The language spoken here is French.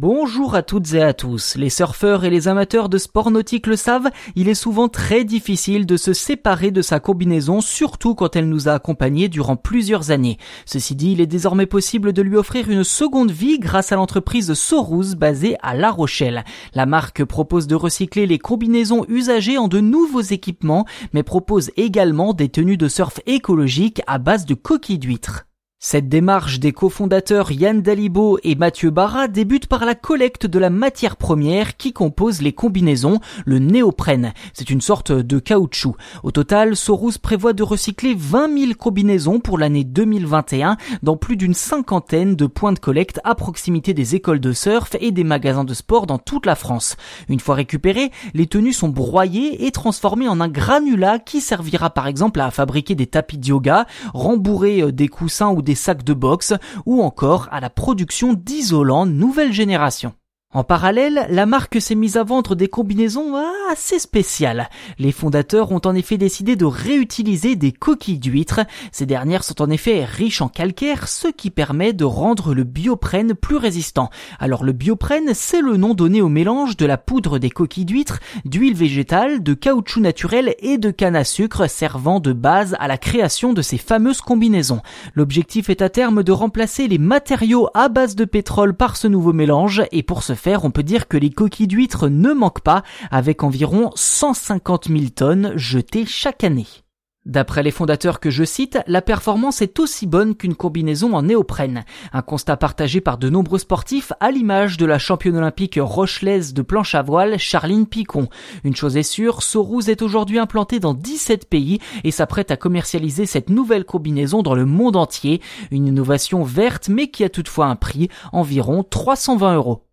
Bonjour à toutes et à tous. Les surfeurs et les amateurs de sport nautique le savent, il est souvent très difficile de se séparer de sa combinaison, surtout quand elle nous a accompagnés durant plusieurs années. Ceci dit, il est désormais possible de lui offrir une seconde vie grâce à l'entreprise Sorous basée à La Rochelle. La marque propose de recycler les combinaisons usagées en de nouveaux équipements, mais propose également des tenues de surf écologiques à base de coquilles d'huîtres. Cette démarche des cofondateurs Yann Dalibo et Mathieu Barra débute par la collecte de la matière première qui compose les combinaisons, le néoprène. C'est une sorte de caoutchouc. Au total, Soros prévoit de recycler 20 000 combinaisons pour l'année 2021 dans plus d'une cinquantaine de points de collecte à proximité des écoles de surf et des magasins de sport dans toute la France. Une fois récupérées, les tenues sont broyées et transformées en un granulat qui servira par exemple à fabriquer des tapis de yoga, rembourrer euh, des coussins ou des sacs de boxe ou encore à la production d'isolants nouvelle génération. En parallèle, la marque s'est mise à vendre des combinaisons assez spéciales. Les fondateurs ont en effet décidé de réutiliser des coquilles d'huîtres. Ces dernières sont en effet riches en calcaire, ce qui permet de rendre le bioprène plus résistant. Alors le bioprène, c'est le nom donné au mélange de la poudre des coquilles d'huîtres, d'huile végétale, de caoutchouc naturel et de canne à sucre servant de base à la création de ces fameuses combinaisons. L'objectif est à terme de remplacer les matériaux à base de pétrole par ce nouveau mélange et pour ce on peut dire que les coquilles d'huîtres ne manquent pas, avec environ 150 000 tonnes jetées chaque année. D'après les fondateurs que je cite, la performance est aussi bonne qu'une combinaison en néoprène. Un constat partagé par de nombreux sportifs à l'image de la championne olympique rochelaise de planche à voile, Charline Picon. Une chose est sûre, Sorouz est aujourd'hui implanté dans 17 pays et s'apprête à commercialiser cette nouvelle combinaison dans le monde entier. Une innovation verte mais qui a toutefois un prix, environ 320 euros.